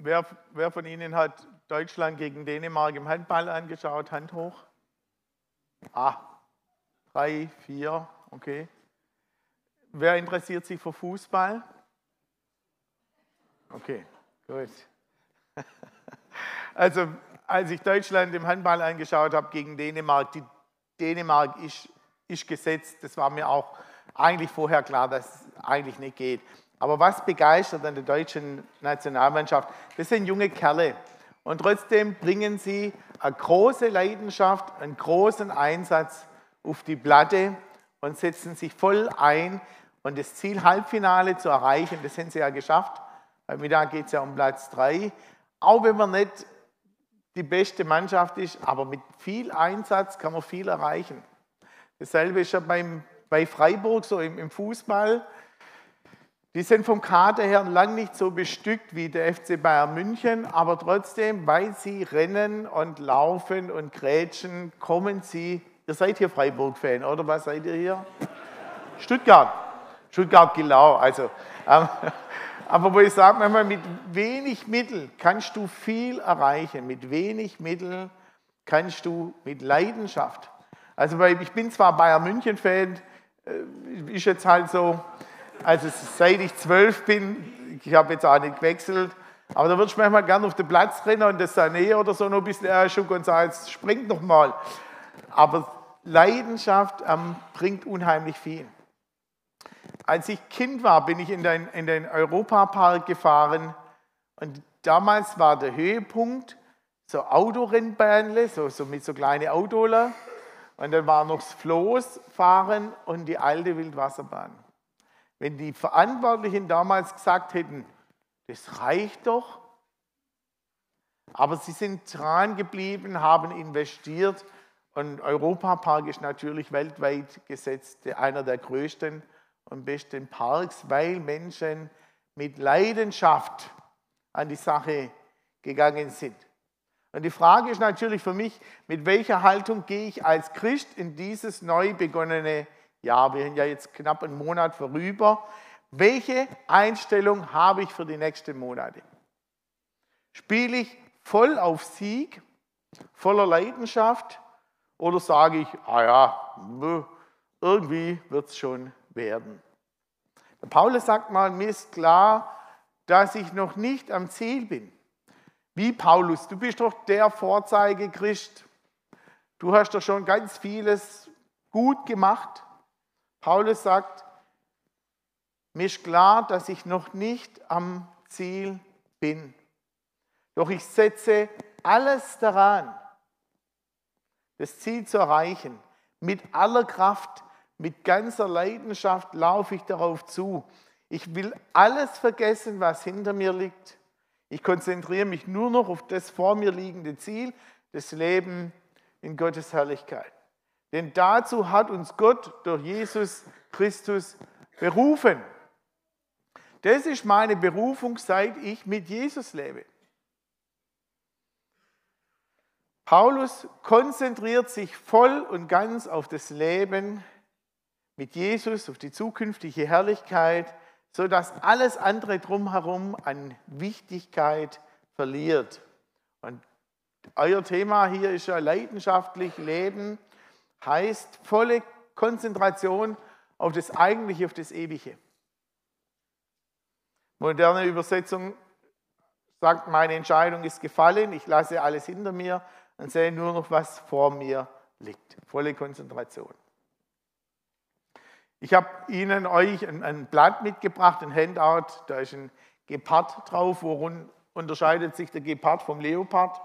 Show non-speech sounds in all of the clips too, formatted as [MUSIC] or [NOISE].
Wer, wer von Ihnen hat Deutschland gegen Dänemark im Handball angeschaut? Hand hoch. Ah, drei, vier, okay. Wer interessiert sich für Fußball? Okay, gut. [LAUGHS] Also, als ich Deutschland im Handball angeschaut habe gegen Dänemark, die Dänemark ist, ist gesetzt. Das war mir auch eigentlich vorher klar, dass es eigentlich nicht geht. Aber was begeistert an der deutschen Nationalmannschaft? Das sind junge Kerle. Und trotzdem bringen sie eine große Leidenschaft, einen großen Einsatz auf die Platte und setzen sich voll ein. Und das Ziel, Halbfinale zu erreichen, das haben sie ja geschafft. Heute Mittag geht es ja um Platz drei. Auch wenn man nicht die beste Mannschaft ist, aber mit viel Einsatz kann man viel erreichen. Dasselbe ist ja beim, bei Freiburg so im, im Fußball. Die sind vom Kader her lang nicht so bestückt wie der FC Bayern München, aber trotzdem, weil sie rennen und laufen und grätschen, kommen sie. Ihr seid hier Freiburg-Fan, oder was seid ihr hier? Stuttgart. Stuttgart-Gilau. Also, ähm, [LAUGHS] aber wo ich sage, mit wenig Mittel kannst du viel erreichen. Mit wenig Mittel kannst du mit Leidenschaft. Also, ich bin zwar Bayern München-Fan, äh, ist jetzt halt so, also seit ich zwölf bin, ich habe jetzt auch nicht gewechselt, aber da würde ich manchmal gerne auf den Platz rennen und das Sané oder so noch ein bisschen erschucken und sagen, jetzt springt noch mal. Aber Leidenschaft ähm, bringt unheimlich viel. Als ich Kind war, bin ich in den, in den Europapark gefahren und damals war der Höhepunkt so Autorennbähnle, so, so mit so kleinen Autoler und dann war noch das Floß fahren und die alte Wildwasserbahn. Wenn die Verantwortlichen damals gesagt hätten, das reicht doch, aber sie sind dran geblieben, haben investiert und Europapark ist natürlich weltweit gesetzt einer der größten und besten Parks, weil Menschen mit Leidenschaft an die Sache gegangen sind. Und die Frage ist natürlich für mich, mit welcher Haltung gehe ich als Christ in dieses neu begonnene ja, wir sind ja jetzt knapp einen Monat vorüber. Welche Einstellung habe ich für die nächsten Monate? Spiele ich voll auf Sieg, voller Leidenschaft oder sage ich, ah ja, irgendwie wird es schon werden? Der Paulus sagt mal, mir ist klar, dass ich noch nicht am Ziel bin. Wie Paulus, du bist doch der Vorzeige-Christ. Du hast doch schon ganz vieles gut gemacht. Paulus sagt, mir ist klar, dass ich noch nicht am Ziel bin. Doch ich setze alles daran, das Ziel zu erreichen. Mit aller Kraft, mit ganzer Leidenschaft laufe ich darauf zu. Ich will alles vergessen, was hinter mir liegt. Ich konzentriere mich nur noch auf das vor mir liegende Ziel, das Leben in Gottes Herrlichkeit. Denn dazu hat uns Gott durch Jesus Christus berufen. Das ist meine Berufung, seit ich mit Jesus lebe. Paulus konzentriert sich voll und ganz auf das Leben mit Jesus, auf die zukünftige Herrlichkeit, sodass alles andere drumherum an Wichtigkeit verliert. Und euer Thema hier ist ja leidenschaftlich Leben heißt volle Konzentration auf das Eigentliche, auf das Ewige. Moderne Übersetzung sagt, meine Entscheidung ist gefallen, ich lasse alles hinter mir und sehe nur noch, was vor mir liegt. Volle Konzentration. Ich habe Ihnen euch ein, ein, Blatt mitgebracht, ein Handout, da ist ein Gepard drauf. Worin unterscheidet sich der Gepard vom Leopard?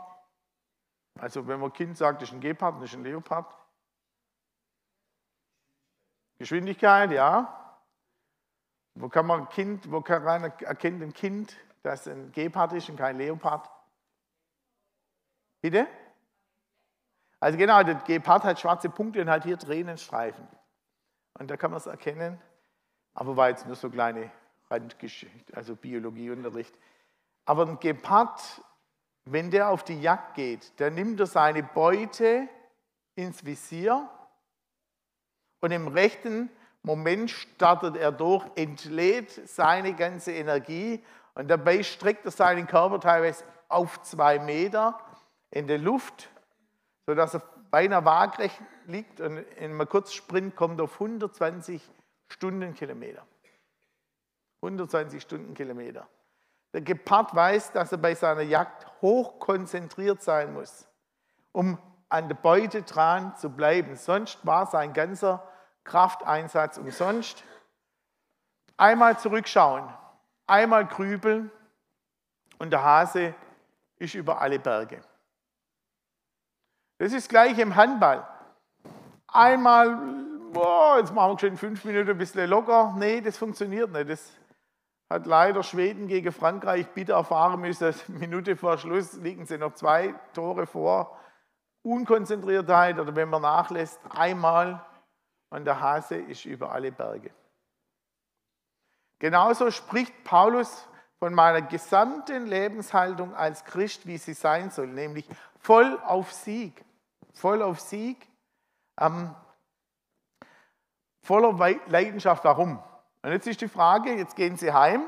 Also wenn man Kind sagt, das ist ein Gepard, das ist ein Leopard. Geschwindigkeit, ja. Wo kann man ein Kind, wo kann man erkennt ein Kind, das ein Gepard ist und kein Leopard? Bitte? Also genau, der Gepard hat schwarze Punkte und hat hier Tränenstreifen. Und da kann man es erkennen. Aber war jetzt nur so kleine Randgeschichte, also Biologieunterricht. Aber ein Gepard, wenn der auf die Jagd geht, dann nimmt er seine Beute ins Visier und im rechten Moment startet er durch, entlädt seine ganze Energie Und dabei streckt er seinen Körper teilweise auf zwei Meter in der Luft, sodass er beinahe waagrecht liegt und in einem Kurzsprint kommt er auf 120 Stundenkilometer. 120 Stundenkilometer. Der Gepard weiß, dass er bei seiner Jagd hoch konzentriert sein muss, um an der Beute dran zu bleiben. Sonst war sein ganzer Krafteinsatz umsonst. Einmal zurückschauen, einmal grübeln und der Hase ist über alle Berge. Das ist gleich im Handball. Einmal, boah, jetzt machen wir schon fünf Minuten ein bisschen locker. Nee, das funktioniert nicht. Das hat leider Schweden gegen Frankreich bitter erfahren müssen. [LAUGHS] Minute vor Schluss liegen sie noch zwei Tore vor. Unkonzentriertheit oder wenn man nachlässt, einmal und der Hase ist über alle Berge. Genauso spricht Paulus von meiner gesamten Lebenshaltung als Christ, wie sie sein soll, nämlich voll auf Sieg, voll auf Sieg, ähm, voller Leidenschaft. Warum? Und jetzt ist die Frage, jetzt gehen Sie heim,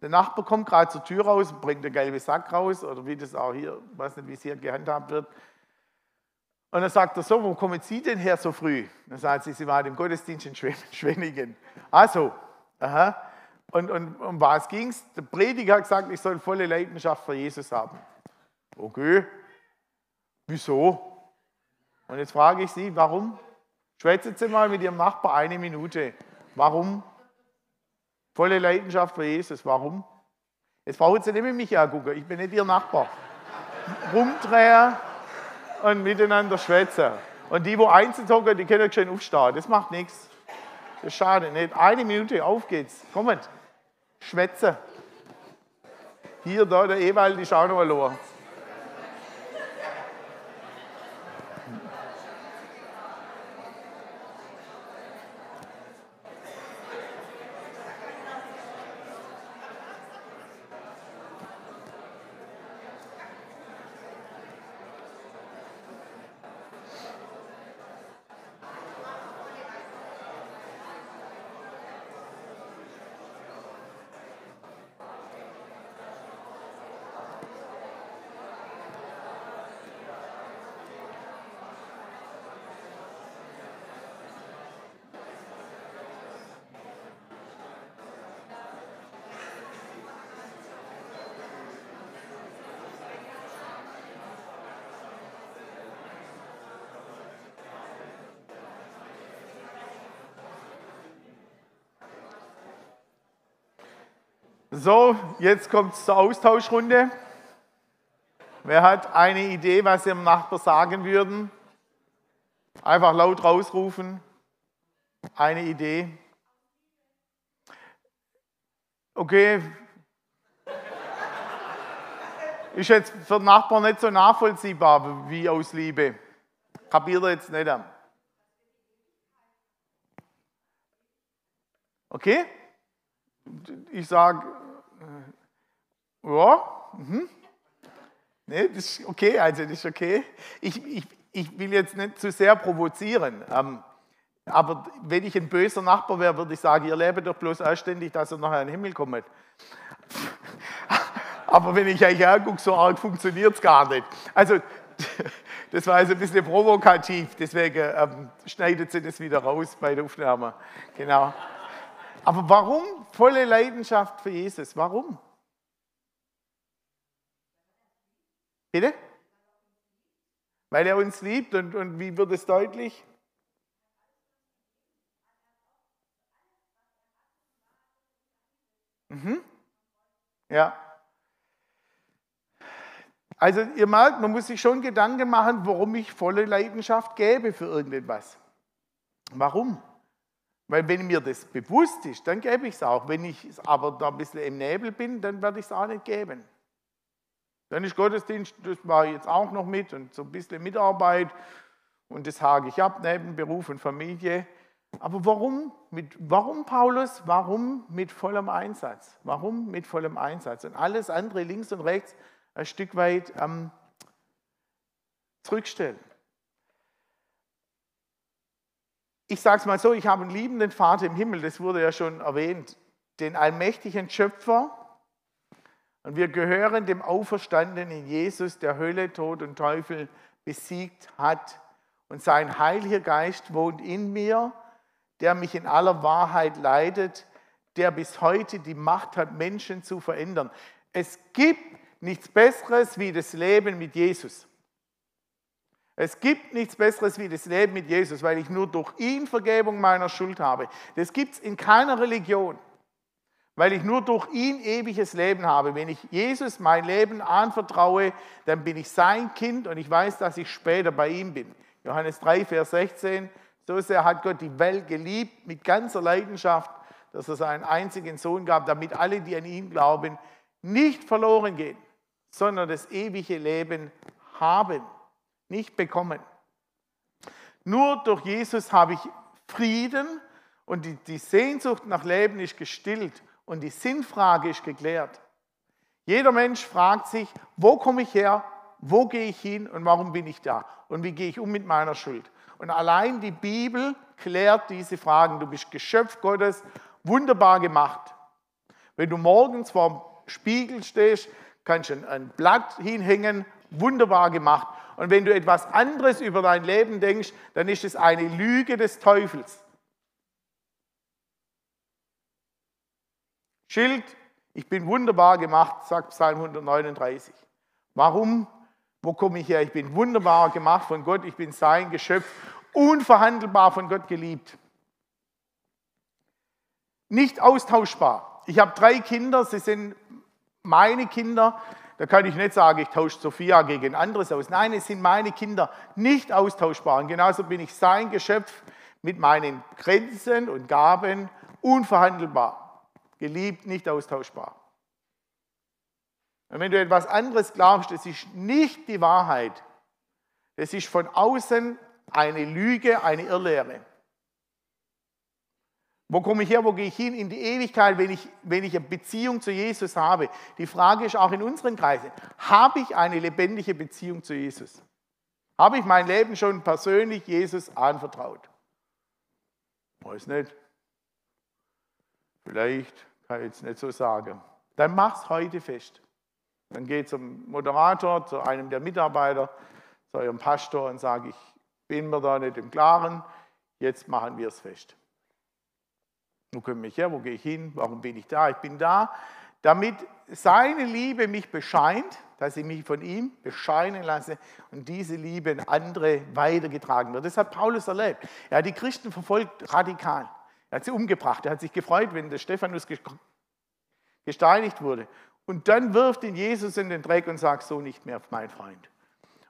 der Nachbar kommt gerade zur Tür raus, bringt den gelben Sack raus oder wie das auch hier, ich weiß nicht, wie es hier gehandhabt wird. Und dann sagt er so, wo kommen Sie denn her so früh? Dann sagt sie, Sie waren im Gottesdienst in [LAUGHS] Schwenningen. Also, aha. Und, und um was ging es? Der Prediger hat gesagt, ich soll volle Leidenschaft für Jesus haben. Okay, wieso? Und jetzt frage ich Sie, warum? Schwätzen Sie mal mit Ihrem Nachbar eine Minute. Warum? Volle Leidenschaft für Jesus. Warum? Jetzt brauchen Sie nicht mit mich angucken, ich bin nicht Ihr Nachbar. Rumdrehen und miteinander schwätzen. Und die, wo einzeln hocken, die können schön aufstehen. Das macht nichts. Das ist schade nicht. Eine Minute, auf geht's. Kommt, schwätzen. Hier, da, der Ewald ist auch noch ein So, jetzt kommt es zur Austauschrunde. Wer hat eine Idee, was Sie dem Nachbar sagen würden? Einfach laut rausrufen. Eine Idee. Okay. Ist jetzt für den Nachbarn nicht so nachvollziehbar wie aus Liebe. Kapiert er jetzt nicht. Okay? Ich sage, ja, mhm. nee, das ist okay, also das ist okay. Ich, ich, ich will jetzt nicht zu sehr provozieren, ähm, aber wenn ich ein böser Nachbar wäre, würde ich sagen, ihr lebt doch bloß anständig, dass ihr nachher in den Himmel kommt. [LAUGHS] aber wenn ich euch angucke, so arg funktioniert es gar nicht. Also, [LAUGHS] das war also ein bisschen provokativ, deswegen ähm, schneidet sie das wieder raus bei der Aufnahme. Genau. Aber warum volle Leidenschaft für Jesus? Warum? Bitte? Weil er uns liebt und, und wie wird es deutlich? Mhm. Ja. Also ihr merkt, man muss sich schon Gedanken machen, warum ich volle Leidenschaft gebe für irgendetwas. Warum? Weil wenn mir das bewusst ist, dann gebe ich es auch. Wenn ich aber da ein bisschen im Nebel bin, dann werde ich es auch nicht geben. Dann ist Gottesdienst, das war jetzt auch noch mit und so ein bisschen Mitarbeit und das hake ich ab neben Beruf und Familie. Aber warum, mit, warum Paulus? Warum mit vollem Einsatz? Warum mit vollem Einsatz? Und alles andere links und rechts ein Stück weit ähm, zurückstellen. Ich sage es mal so, ich habe einen liebenden Vater im Himmel, das wurde ja schon erwähnt, den allmächtigen Schöpfer, Und wir gehören dem Auferstandenen Jesus, der Hölle, Tod und Teufel besiegt hat. Und sein Heiliger Geist wohnt in mir, der mich in aller Wahrheit leitet, der bis heute die Macht hat, Menschen zu verändern. Es gibt nichts Besseres wie das Leben mit Jesus. Es gibt nichts Besseres wie das Leben mit Jesus, weil ich nur durch ihn Vergebung meiner Schuld habe. Das gibt es in keiner Religion, weil ich nur durch ihn ewiges Leben habe. Wenn ich Jesus mein Leben anvertraue, dann bin ich sein Kind und ich weiß, dass ich später bei ihm bin. Johannes 3, Vers 16. So sehr hat Gott die Welt geliebt mit ganzer Leidenschaft, dass er seinen einzigen Sohn gab, damit alle, die an ihn glauben, nicht verloren gehen, sondern das ewige Leben haben nicht bekommen. Nur durch Jesus habe ich Frieden und die, Sehnsucht nach Leben ist gestillt und die Sinnfrage ist geklärt. Jeder Mensch fragt sich, wo komme ich her, wo gehe ich hin und warum bin ich da und wie gehe ich um mit meiner Schuld. Und allein die Bibel klärt diese Fragen. Du bist Geschöpf Gottes, wunderbar gemacht. Wenn du morgens vor dem Spiegel stehst, kannst du ein Blatt hinhängen, wunderbar gemacht. Und wenn du etwas anderes über dein Leben denkst, dann ist es eine Lüge des Teufels. Schild, ich bin wunderbar gemacht, sagt Psalm 139. Warum? Wo komme ich her? Ich bin wunderbar gemacht von Gott, ich bin sein Geschöpf, unverhandelbar von Gott geliebt. Nicht austauschbar. Ich habe drei Kinder, sie sind meine Kinder. Da kann ich nicht sagen, ich tausche Sophia gegen anderes aus. Nein, es sind meine Kinder nicht austauschbar. Und genauso bin ich sein Geschöpf mit meinen Grenzen und Gaben unverhandelbar. Geliebt, nicht austauschbar. Und wenn du etwas anderes glaubst, das ist nicht die Wahrheit. Das ist von außen eine Lüge, eine Irrlehre. Wo komme ich her, wo gehe ich hin in die Ewigkeit, wenn ich, wenn ich eine Beziehung zu Jesus habe? Die Frage ist auch in unseren Kreisen, habe ich eine lebendige Beziehung zu Jesus? Habe ich mein Leben schon persönlich Jesus anvertraut? Weiß nicht. Vielleicht kann ich jetzt nicht so sagen. Dann mach es heute fest. Dann geh zum Moderator, zu einem der Mitarbeiter, zu eurem Pastor und sage, ich bin mir da nicht im Klaren, jetzt machen wir es fest. Wo komme ich her? Wo gehe ich hin? Warum bin ich da? Ich bin da, damit seine Liebe mich bescheint, dass ich mich von ihm bescheinen lasse und diese Liebe in andere weitergetragen wird. Das hat Paulus erlebt. Er hat die Christen verfolgt radikal. Er hat sie umgebracht. Er hat sich gefreut, wenn der Stephanus gesteinigt wurde. Und dann wirft ihn Jesus in den Dreck und sagt, so nicht mehr, mein Freund.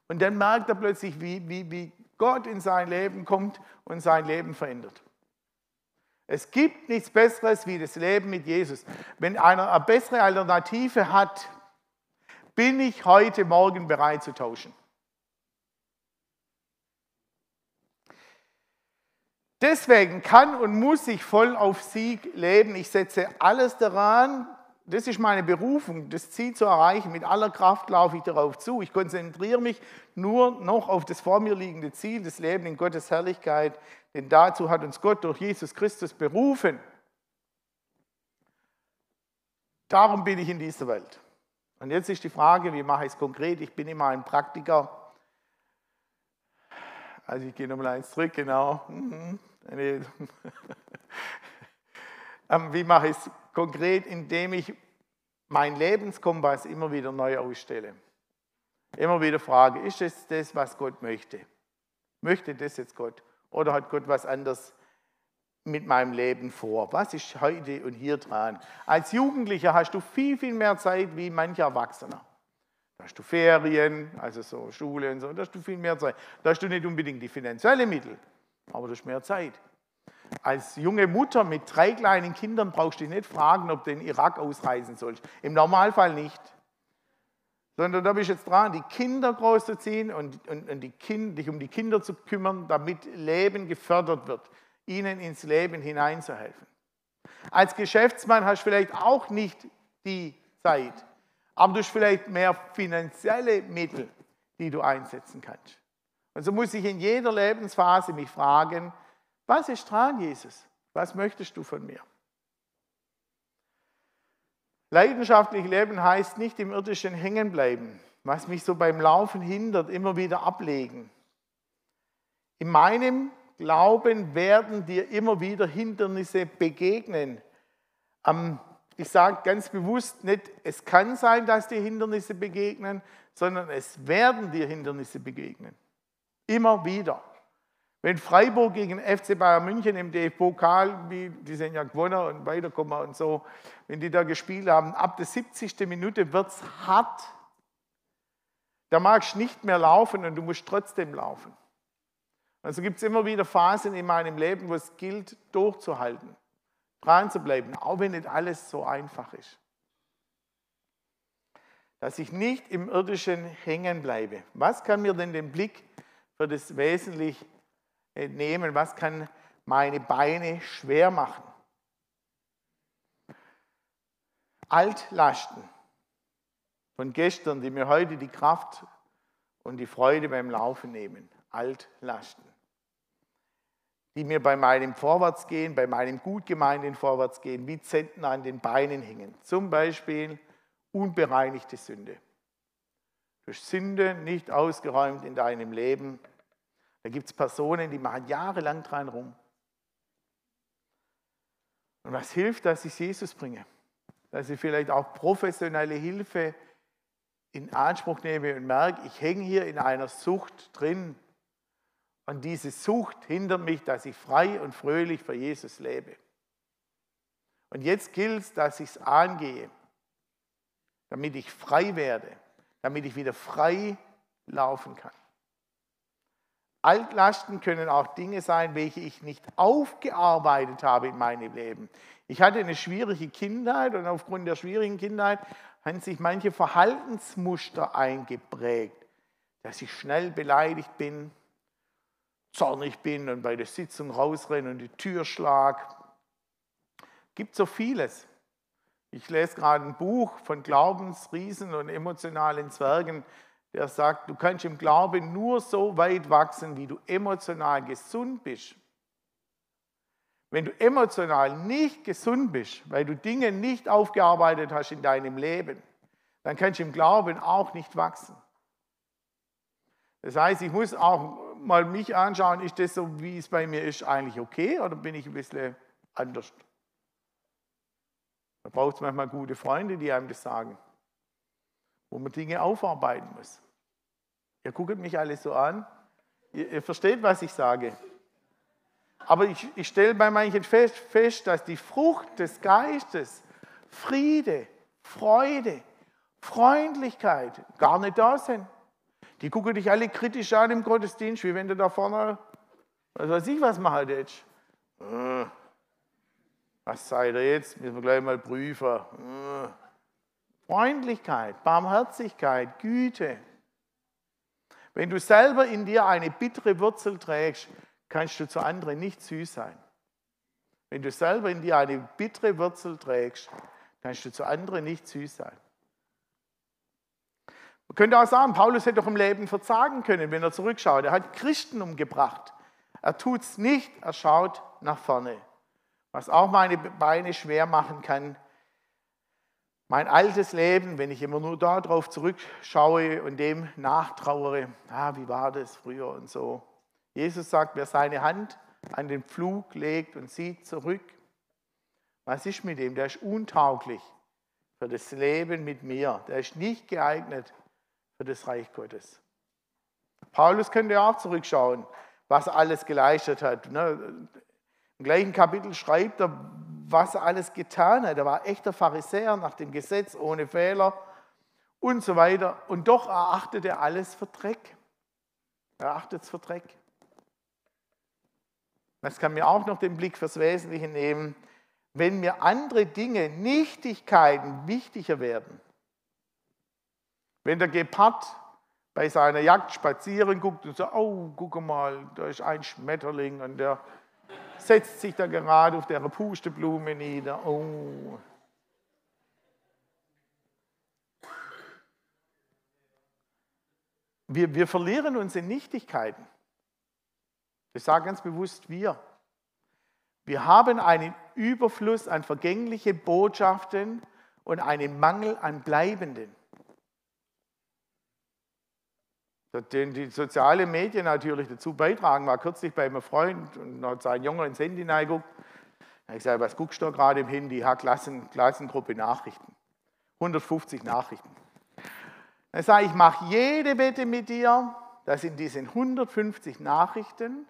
Und dann merkt er plötzlich, wie, wie, wie Gott in sein Leben kommt und sein Leben verändert. Es gibt nichts Besseres wie das Leben mit Jesus. Wenn einer eine bessere Alternative hat, bin ich heute Morgen bereit zu tauschen. Deswegen kann und muss ich voll auf Sieg leben. Ich setze alles daran, das ist meine Berufung, das Ziel zu erreichen. Mit aller Kraft laufe ich darauf zu. Ich konzentriere mich nur noch auf das vor mir liegende Ziel, das Leben in Gottes Herrlichkeit. Denn dazu hat uns Gott durch Jesus Christus berufen. Darum bin ich in dieser Welt. Und jetzt ist die Frage, wie mache ich es konkret? Ich bin immer ein Praktiker. Also ich gehe nochmal eins zurück, genau. Mhm. [LAUGHS] Ähm, wie mache ich es konkret? Indem ich meinen Lebenskompass immer wieder neu ausstelle. Immer wieder frage, ist es das, was Gott möchte? Möchte das jetzt Gott? Oder hat Gott was anderes mit meinem Leben vor? Was ist heute und hier dran? Als Jugendlicher hast du viel, viel mehr Zeit wie mancher Erwachsener. Da hast du Ferien, also so Schule und so, da hast du viel mehr Zeit. Da hast du nicht unbedingt die finanziellen Mittel, aber du hast mehr Zeit. Als junge Mutter mit drei kleinen Kindern brauchst du dich nicht fragen, ob du in den Irak ausreisen sollst. Im Normalfall nicht. Sondern da bist du jetzt dran, die Kinder großzuziehen und, und, und die kind, dich um die Kinder zu kümmern, damit Leben gefördert wird, ihnen ins Leben hineinzuhelfen. Als Geschäftsmann hast du vielleicht auch nicht die Zeit, aber du hast vielleicht mehr finanzielle Mittel, die du einsetzen kannst. Und so muss ich in jeder Lebensphase mich fragen, was ist dran, Jesus? Was möchtest du von mir? Leidenschaftlich leben heißt nicht im irdischen hängen bleiben, was mich so beim Laufen hindert, immer wieder ablegen. In meinem Glauben werden dir immer wieder Hindernisse begegnen. Ich sage ganz bewusst nicht, es kann sein, dass dir Hindernisse begegnen, sondern es werden dir Hindernisse begegnen. Immer wieder. Wenn Freiburg gegen FC Bayern München im DFB-Pokal, die sind ja gewonnen und weiterkommen und so, wenn die da gespielt haben, ab der 70. Minute wird es hart. Da magst du nicht mehr laufen und du musst trotzdem laufen. Also gibt es immer wieder Phasen in meinem Leben, wo es gilt, durchzuhalten, dran zu bleiben, auch wenn nicht alles so einfach ist. Dass ich nicht im Irdischen hängen bleibe. Was kann mir denn den Blick für das Wesentliche nehmen? Was kann meine Beine schwer machen? Altlasten von gestern, die mir heute die Kraft und die Freude beim Laufen nehmen. Altlasten. Die mir bei meinem Vorwärtsgehen, bei meinem gut gemeinten Vorwärtsgehen wie Zentner an den Beinen hängen. Zum Beispiel unbereinigte Sünde. Durch Sünde nicht ausgeräumt in deinem Leben da gibt es Personen, die machen jahrelang dran rum. Und was hilft, dass ich Jesus bringe? Dass ich vielleicht auch professionelle Hilfe in Anspruch nehme und merke, ich hänge hier in einer Sucht drin. Und diese Sucht hindert mich, dass ich frei und fröhlich für Jesus lebe. Und jetzt gilt es, dass ich es angehe, damit ich frei werde, damit ich wieder frei laufen kann. Altlasten können auch Dinge sein, welche ich nicht aufgearbeitet habe in meinem Leben. Ich hatte eine schwierige Kindheit und aufgrund der schwierigen Kindheit haben sich manche Verhaltensmuster eingeprägt, dass ich schnell beleidigt bin, zornig bin und bei der Sitzung rausrenne und die Tür schlag. Gibt so vieles. Ich lese gerade ein Buch von Glaubensriesen und emotionalen Zwergen der sagt, du kannst im Glauben nur so weit wachsen, wie du emotional gesund bist. Wenn du emotional nicht gesund bist, weil du Dinge nicht aufgearbeitet hast in deinem Leben, dann kannst du im Glauben auch nicht wachsen. Das heißt, ich muss auch mal mich anschauen, ist das so, wie es bei mir ist, eigentlich okay oder bin ich ein bisschen anders? Da braucht es manchmal gute Freunde, die einem das sagen wo man Dinge aufarbeiten muss. Ihr guckt mich alle so an. Ihr, ihr versteht, was ich sage. Aber ich, ich stelle bei manchen fest, fest, dass die Frucht des Geistes, Friede, Freude, Freundlichkeit gar nicht da sind. Die gucken dich alle kritisch an im Gottesdienst, wie wenn du da vorne, was weiß ich, was machen jetzt. Was seid ihr jetzt? Müssen wir gleich mal prüfen. Äh. Freundlichkeit, Barmherzigkeit, Güte. Wenn du selber in dir eine bittere Wurzel trägst, kannst du zu anderen nicht süß sein. Wenn du selber in dir eine bittere Wurzel trägst, kannst du zu anderen nicht süß sein. Man könnte auch sagen, Paulus hätte doch im Leben verzagen können, wenn er zurückschaut. Er hat Christen umgebracht. Er tut es nicht, er schaut nach vorne. Was auch meine Beine schwer machen kann, mein altes Leben, wenn ich immer nur darauf zurückschaue und dem nachtrauere, ah, wie war das früher und so. Jesus sagt, wer seine Hand an den Pflug legt und sieht zurück, was ist mit dem? Der ist untauglich für das Leben mit mir. Der ist nicht geeignet für das Reich Gottes. Paulus könnte auch zurückschauen, was alles geleistet hat. Ne? Im gleichen Kapitel schreibt er, was er alles getan hat. Er war echter Pharisäer nach dem Gesetz, ohne Fehler und so weiter. Und doch erachtet er alles für Dreck. Er achtet es für Dreck. Das kann mir auch noch den Blick fürs Wesentliche nehmen. Wenn mir andere Dinge, Nichtigkeiten wichtiger werden, wenn der Gepard bei seiner Jagd spazieren guckt und sagt, oh, guck mal, da ist ein Schmetterling und der setzt sich da gerade auf der Pusteblume nieder. Oh. Wir, wir verlieren uns in Nichtigkeiten. Ich sage ganz bewusst wir. Wir haben einen Überfluss an vergängliche Botschaften und einen Mangel an Bleibenden. Den die sozialen Medien natürlich dazu beitragen. War kürzlich bei einem Freund und hat sein Junge ins Handy reingeguckt. Da ich sage, was guckst du gerade im Handy? Ja, Klassen, Klassengruppe Nachrichten. 150 Nachrichten. Dann sage ich, ich mache jede Wette mit dir, dass in diesen 150 Nachrichten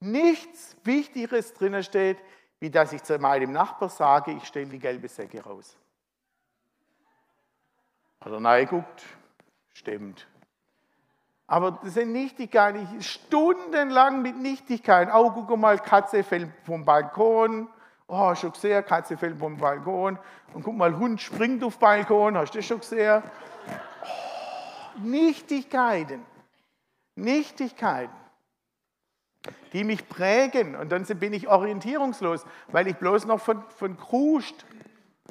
nichts Wichtigeres drin steht, wie dass ich zu meinem Nachbar sage, ich stelle die gelbe Säcke raus. Hat er reingeguckt? Stimmt. Aber das sind Nichtigkeiten, stundenlang mit Nichtigkeiten. Oh, guck mal, Katze fällt vom Balkon. Oh, schon gesehen, Katze fällt vom Balkon. Und guck mal, Hund springt auf den Balkon. Hast du das schon gesehen? Oh, Nichtigkeiten. Nichtigkeiten, die mich prägen. Und dann bin ich orientierungslos, weil ich bloß noch von, von Kruscht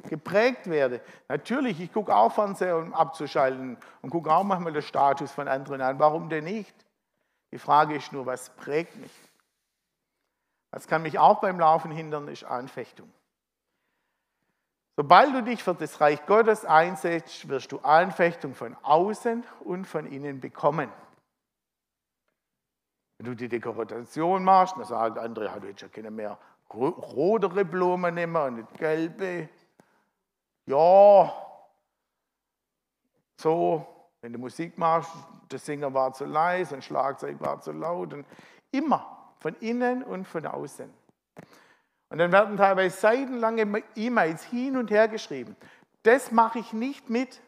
geprägt werde. Natürlich, ich gucke auch Fernseher, um abzuschalten und gucke auch manchmal den Status von anderen an. Warum denn nicht? Die Frage ist nur, was prägt mich? Was kann mich auch beim Laufen hindern, ist Anfechtung. Sobald du dich für das Reich Gottes einsetzt, wirst du Anfechtung von außen und von innen bekommen. Wenn du die Dekoration machst, dann sagen andere, du hättest ja keine mehr rotere Blumen nehmen und nicht gelbe ja, so, wenn du Musik machst, der Singer war zu leise, ein Schlagzeug war zu laut. Und immer, von innen und von außen. Und dann werden teilweise seitenlange E-Mails hin und her geschrieben. Das mache ich nicht mit,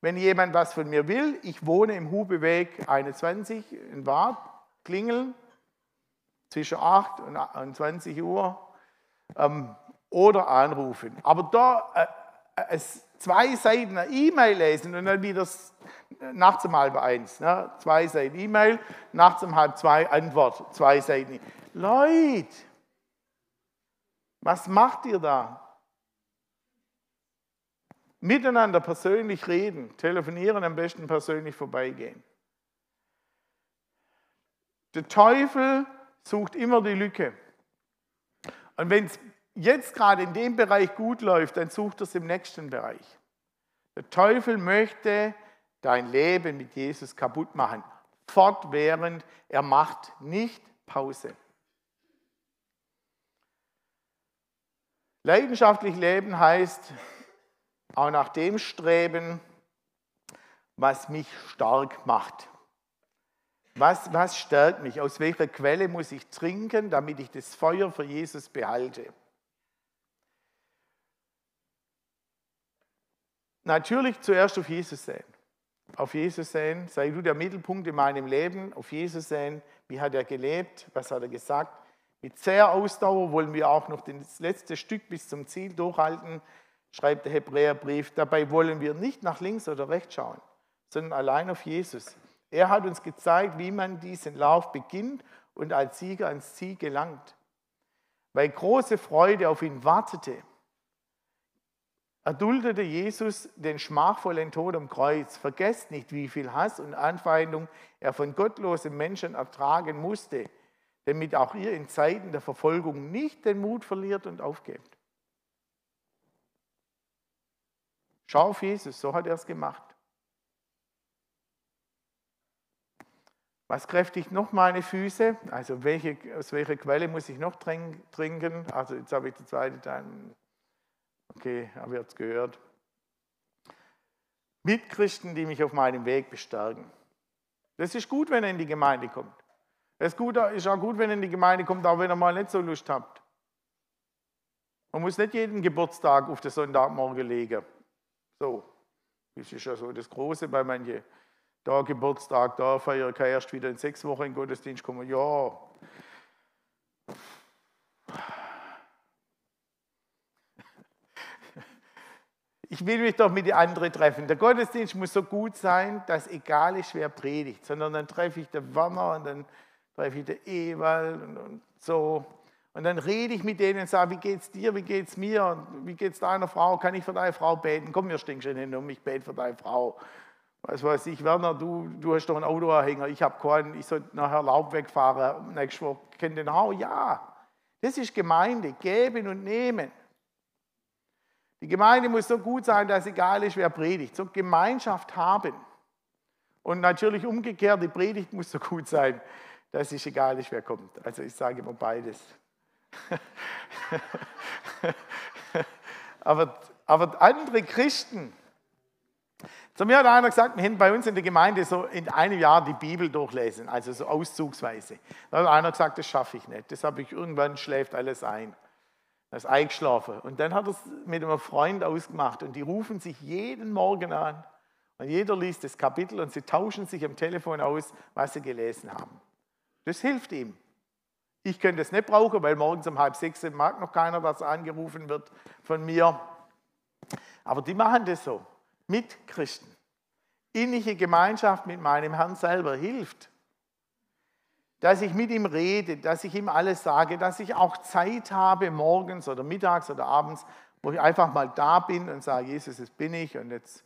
wenn jemand was von mir will. Ich wohne im Hubeweg 21 in Bad, klingeln zwischen 8 und 20 Uhr ähm, oder anrufen. Aber da äh, zwei Seiten E-Mail lesen und dann wieder nachts um halb eins. Ne? Zwei Seiten E-Mail, nachts um halb zwei Antwort, zwei Seiten. Leute, was macht ihr da? Miteinander persönlich reden, telefonieren, am besten persönlich vorbeigehen. Der Teufel sucht immer die Lücke. Und wenn es jetzt gerade in dem Bereich gut läuft, dann sucht er es im nächsten Bereich. Der Teufel möchte dein Leben mit Jesus kaputt machen, fortwährend. Er macht nicht Pause. Leidenschaftlich leben heißt auch nach dem streben, was mich stark macht. Was, was stärkt mich? Aus welcher Quelle muss ich trinken, damit ich das Feuer für Jesus behalte? Natürlich zuerst auf Jesus sehen. Auf Jesus sehen, sei du der Mittelpunkt in meinem Leben, auf Jesus sehen, wie hat er gelebt, was hat er gesagt. Mit sehr Ausdauer wollen wir auch noch das letzte Stück bis zum Ziel durchhalten, schreibt der Hebräerbrief. Dabei wollen wir nicht nach links oder rechts schauen, sondern allein auf Jesus. Er hat uns gezeigt, wie man diesen Lauf beginnt und als Sieger ans Ziel gelangt. Weil große Freude auf ihn wartete, erduldete Jesus den schmachvollen Tod am Kreuz. Vergesst nicht, wie viel Hass und Anfeindung er von gottlosen Menschen ertragen musste, damit auch ihr in Zeiten der Verfolgung nicht den Mut verliert und aufgebt. Schau auf Jesus, so hat er es gemacht. Was kräftigt noch meine Füße? Also welche, aus welcher Quelle muss ich noch trinken? Also jetzt habe ich die zweite Teil Okay, haben wir jetzt gehört. Mitchristen, die mich auf meinem Weg bestärken. Das ist gut, wenn er in die Gemeinde kommt. Das ist, ist auch gut, wenn er in die Gemeinde kommt, auch wenn ihr mal nicht so Lust habt. Man muss nicht jeden Geburtstag auf den Sonntagmorgen legen. So, das ist ja so das Große bei manchen. Da Geburtstag, da feiere ich erst wieder in sechs Wochen in den Gottesdienst kommen. Ja, Ich will mich doch mit den anderen treffen. Der Gottesdienst muss so gut sein, dass egal ist, wer predigt, sondern dann treffe ich den Werner und dann treffe ich den Ewald und, und so. Und dann rede ich mit denen und sage, wie geht's dir, wie geht's mir, und wie geht's deiner Frau, kann ich für deine Frau beten? Komm, wir stehen schon hin um, ich bete für deine Frau. Was weiß ich, Werner, du, du hast doch einen Autoanhänger, ich habe keinen, ich soll nachher Laub wegfahren, nächstes Woche, kennt den auch? Ja, das ist Gemeinde, geben und nehmen. Die Gemeinde muss so gut sein, dass egal ist, wer predigt. So Gemeinschaft haben. Und natürlich umgekehrt, die Predigt muss so gut sein, dass es egal ist, wer kommt. Also ich sage immer beides. [LAUGHS] aber, aber andere Christen, zu mir hat einer gesagt, wir hätten bei uns in der Gemeinde so in einem Jahr die Bibel durchlesen, also so auszugsweise. Da hat einer gesagt, das schaffe ich nicht. Das habe ich irgendwann schläft alles ein. Er ist eingeschlafen. Und dann hat er es mit einem Freund ausgemacht und die rufen sich jeden Morgen an. Und jeder liest das Kapitel und sie tauschen sich am Telefon aus, was sie gelesen haben. Das hilft ihm. Ich könnte es nicht brauchen, weil morgens um halb sechs mag noch keiner, dass angerufen wird von mir. Aber die machen das so mit Christen. Innige Gemeinschaft mit meinem Herrn selber hilft. Dass ich mit ihm rede, dass ich ihm alles sage, dass ich auch Zeit habe, morgens oder mittags oder abends, wo ich einfach mal da bin und sage, Jesus, das bin ich und jetzt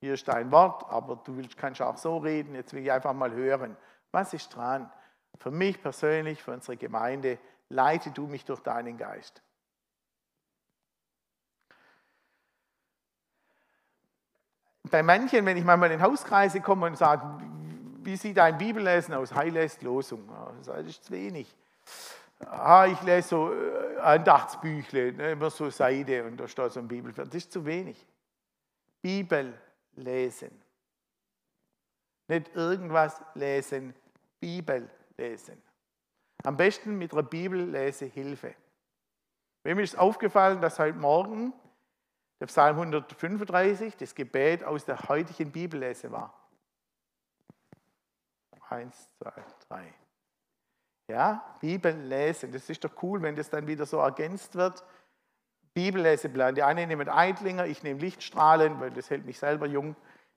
hier ist dein Wort, aber du willst, kannst auch so reden, jetzt will ich einfach mal hören. Was ist dran? Für mich persönlich, für unsere Gemeinde, leite du mich durch deinen Geist. bei manchen, wenn ich manchmal in Hauskreise komme und sage, wie sieht ein Bibellesen aus? Heil lässt Losung. Das ist zu wenig. Ah, ich lese so äh, Andachtsbüchle, ne, immer so Seite und da steht so ein Bibelvers. Das ist zu wenig. Bibel lesen. Nicht irgendwas lesen, Bibel lesen. Am besten mit einer Bibellesehilfe. Wem ist aufgefallen, dass heute Morgen der Psalm 135, das Gebet aus der heutigen Bibellese war. Eins, zwei, drei. Ja, Bibel lesen, das ist doch cool, wenn das dann wieder so ergänzt wird. Bibelleseplan. Die eine nimmt Eidlinger, ich nehme Lichtstrahlen, weil das hält mich selber jung.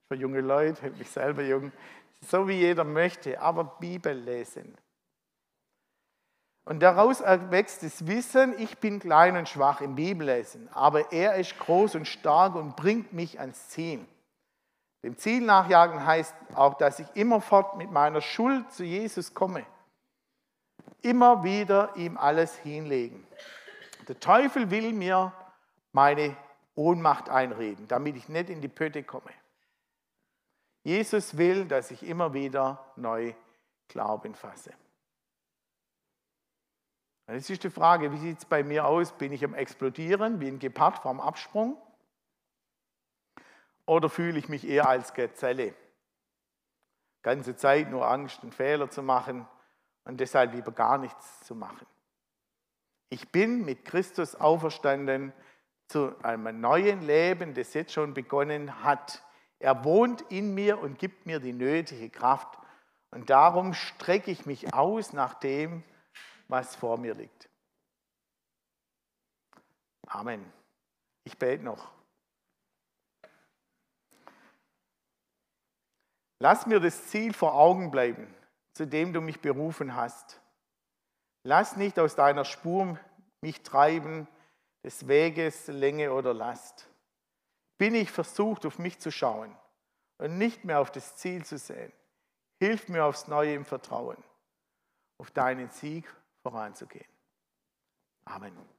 Für junge Leute hält mich selber jung. So wie jeder möchte, aber Bibel lesen. Und daraus erwächst das Wissen, ich bin klein und schwach im Bibellesen, aber er ist groß und stark und bringt mich ans Ziel. Dem Ziel nachjagen heißt auch, dass ich immerfort mit meiner Schuld zu Jesus komme. Immer wieder ihm alles hinlegen. Der Teufel will mir meine Ohnmacht einreden, damit ich nicht in die Pötte komme. Jesus will, dass ich immer wieder neu Glauben fasse. Jetzt ist die Frage, wie sieht es bei mir aus? Bin ich am Explodieren wie ein Gepard vorm Absprung? Oder fühle ich mich eher als Gazelle? Ganze Zeit nur Angst und Fehler zu machen und deshalb lieber gar nichts zu machen. Ich bin mit Christus auferstanden zu einem neuen Leben, das jetzt schon begonnen hat. Er wohnt in mir und gibt mir die nötige Kraft. Und darum strecke ich mich aus nach dem, was vor mir liegt. Amen. Ich bete noch. Lass mir das Ziel vor Augen bleiben, zu dem du mich berufen hast. Lass nicht aus deiner Spur mich treiben, des Weges Länge oder Last. Bin ich versucht, auf mich zu schauen und nicht mehr auf das Ziel zu sehen. Hilf mir aufs Neue im Vertrauen, auf deinen Sieg voranzugehen. Amen.